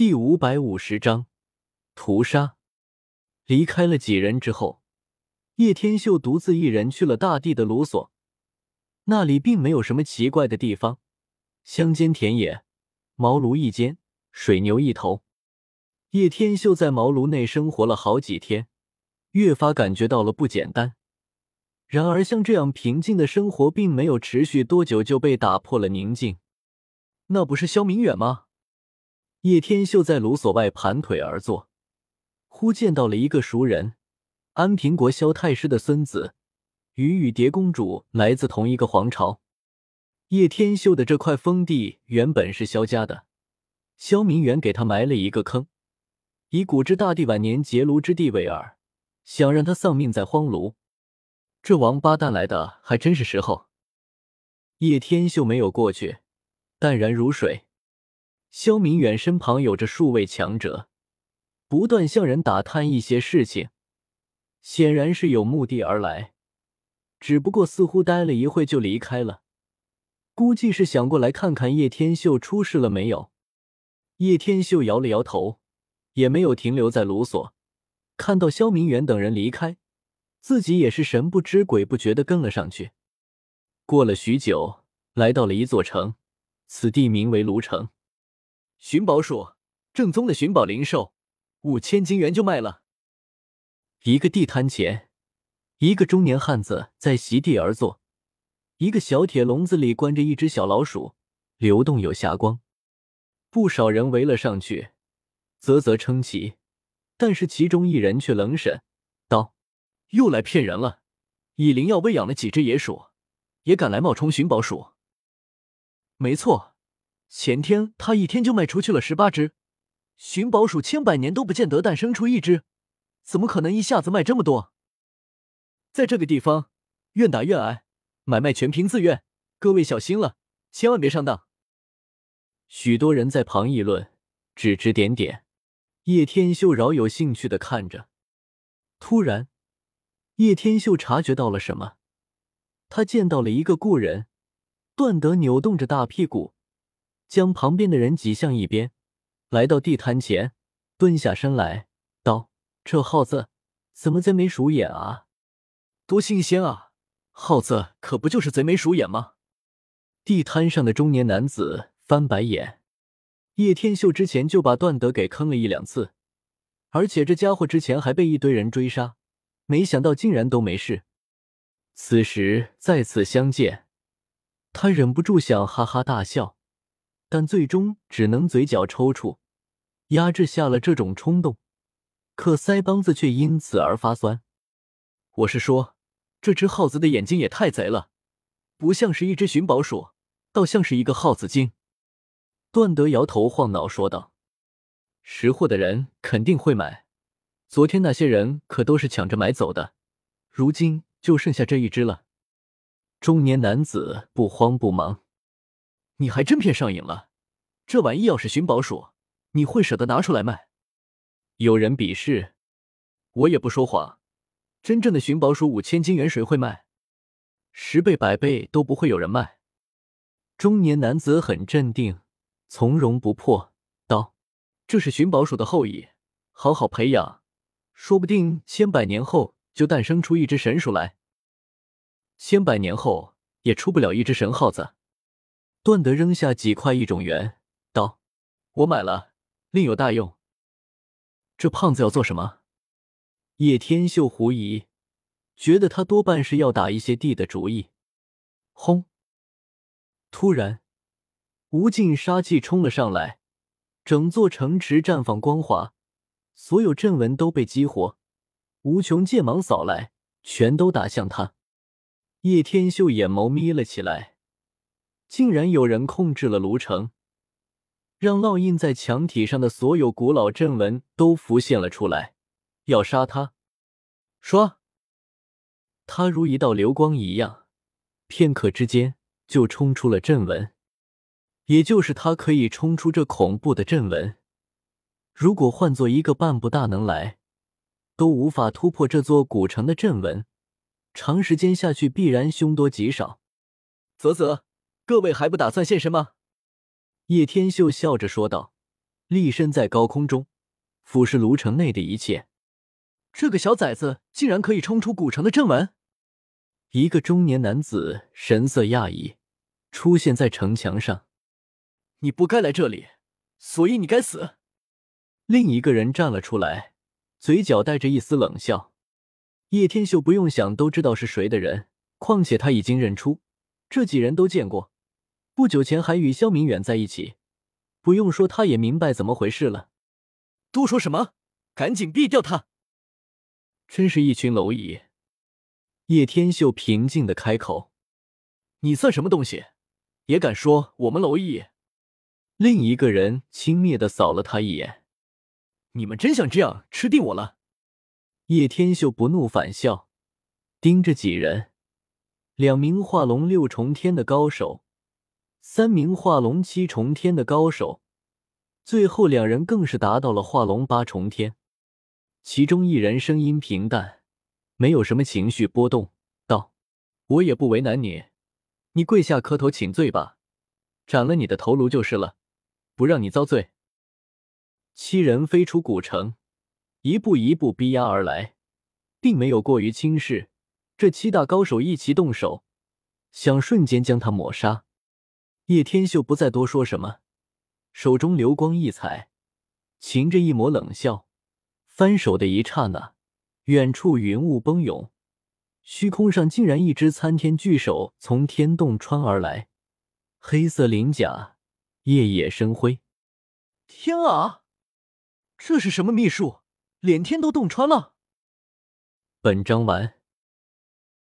第五百五十章屠杀。离开了几人之后，叶天秀独自一人去了大地的卢索。那里并没有什么奇怪的地方，乡间田野，茅庐一间，水牛一头。叶天秀在茅庐内生活了好几天，越发感觉到了不简单。然而，像这样平静的生活并没有持续多久，就被打破了宁静。那不是萧明远吗？叶天秀在卢所外盘腿而坐，忽见到了一个熟人——安平国萧太师的孙子，与雨蝶公主来自同一个皇朝。叶天秀的这块封地原本是萧家的，萧明远给他埋了一个坑，以古之大帝晚年结庐之地为饵，想让他丧命在荒庐。这王八蛋来的还真是时候。叶天秀没有过去，淡然如水。萧明远身旁有着数位强者，不断向人打探一些事情，显然是有目的而来。只不过似乎待了一会就离开了，估计是想过来看看叶天秀出事了没有。叶天秀摇了摇头，也没有停留在卢所。看到萧明远等人离开，自己也是神不知鬼不觉的跟了上去。过了许久，来到了一座城，此地名为卢城。寻宝鼠，正宗的寻宝灵兽，五千金元就卖了。一个地摊前，一个中年汉子在席地而坐，一个小铁笼子里关着一只小老鼠，流动有霞光。不少人围了上去，啧啧称奇。但是其中一人却冷审道：“又来骗人了！以灵药喂养了几只野鼠，也敢来冒充寻宝鼠？”没错。前天他一天就卖出去了十八只，寻宝鼠千百年都不见得诞生出一只，怎么可能一下子卖这么多？在这个地方，愿打愿挨，买卖全凭自愿，各位小心了，千万别上当。许多人在旁议论，指指点点。叶天秀饶有兴趣的看着，突然，叶天秀察觉到了什么，他见到了一个故人，段德扭动着大屁股。将旁边的人挤向一边，来到地摊前，蹲下身来道：“这耗子怎么贼眉鼠眼啊？多新鲜啊！耗子可不就是贼眉鼠眼吗？”地摊上的中年男子翻白眼。叶天秀之前就把段德给坑了一两次，而且这家伙之前还被一堆人追杀，没想到竟然都没事。此时再次相见，他忍不住想哈哈大笑。但最终只能嘴角抽搐，压制下了这种冲动，可腮帮子却因此而发酸。我是说，这只耗子的眼睛也太贼了，不像是一只寻宝鼠，倒像是一个耗子精。段德摇头晃脑说道：“识货的人肯定会买，昨天那些人可都是抢着买走的，如今就剩下这一只了。”中年男子不慌不忙。你还真骗上瘾了，这玩意要是寻宝鼠，你会舍得拿出来卖？有人鄙视，我也不说谎，真正的寻宝鼠五千金元谁会卖？十倍百倍都不会有人卖。中年男子很镇定，从容不迫道：“这是寻宝鼠的后裔，好好培养，说不定千百年后就诞生出一只神鼠来。千百年后也出不了一只神耗子。”段德扔下几块异种元，道：“我买了，另有大用。”这胖子要做什么？叶天秀狐疑，觉得他多半是要打一些地的主意。轰！突然，无尽杀气冲了上来，整座城池绽放光华，所有阵纹都被激活，无穷剑芒扫来，全都打向他。叶天秀眼眸眯了起来。竟然有人控制了卢城，让烙印在墙体上的所有古老阵纹都浮现了出来，要杀他。说，他如一道流光一样，片刻之间就冲出了阵纹。也就是他可以冲出这恐怖的阵纹，如果换做一个半步大能来，都无法突破这座古城的阵纹。长时间下去，必然凶多吉少。啧啧。各位还不打算现身吗？叶天秀笑着说道。立身在高空中，俯视卢城内的一切。这个小崽子竟然可以冲出古城的正门！一个中年男子神色讶异，出现在城墙上。你不该来这里，所以你该死。另一个人站了出来，嘴角带着一丝冷笑。叶天秀不用想都知道是谁的人，况且他已经认出这几人都见过，不久前还与肖明远在一起。不用说，他也明白怎么回事了。多说什么？赶紧毙掉他！真是一群蝼蚁！叶天秀平静的开口：“你算什么东西，也敢说我们蝼蚁？”另一个人轻蔑的扫了他一眼：“你们真想这样吃定我了？”叶天秀不怒反笑，盯着几人：两名化龙六重天的高手，三名化龙七重天的高手，最后两人更是达到了化龙八重天。其中一人声音平淡，没有什么情绪波动，道：“我也不为难你，你跪下磕头请罪吧，斩了你的头颅就是了，不让你遭罪。”七人飞出古城，一步一步逼压而来，并没有过于轻视。这七大高手一齐动手，想瞬间将他抹杀。叶天秀不再多说什么，手中流光溢彩，噙着一抹冷笑。翻手的一刹那，远处云雾奔涌，虚空上竟然一只参天巨手从天洞穿而来，黑色鳞甲，夜夜生辉。天啊，这是什么秘术？连天都洞穿了！本章完。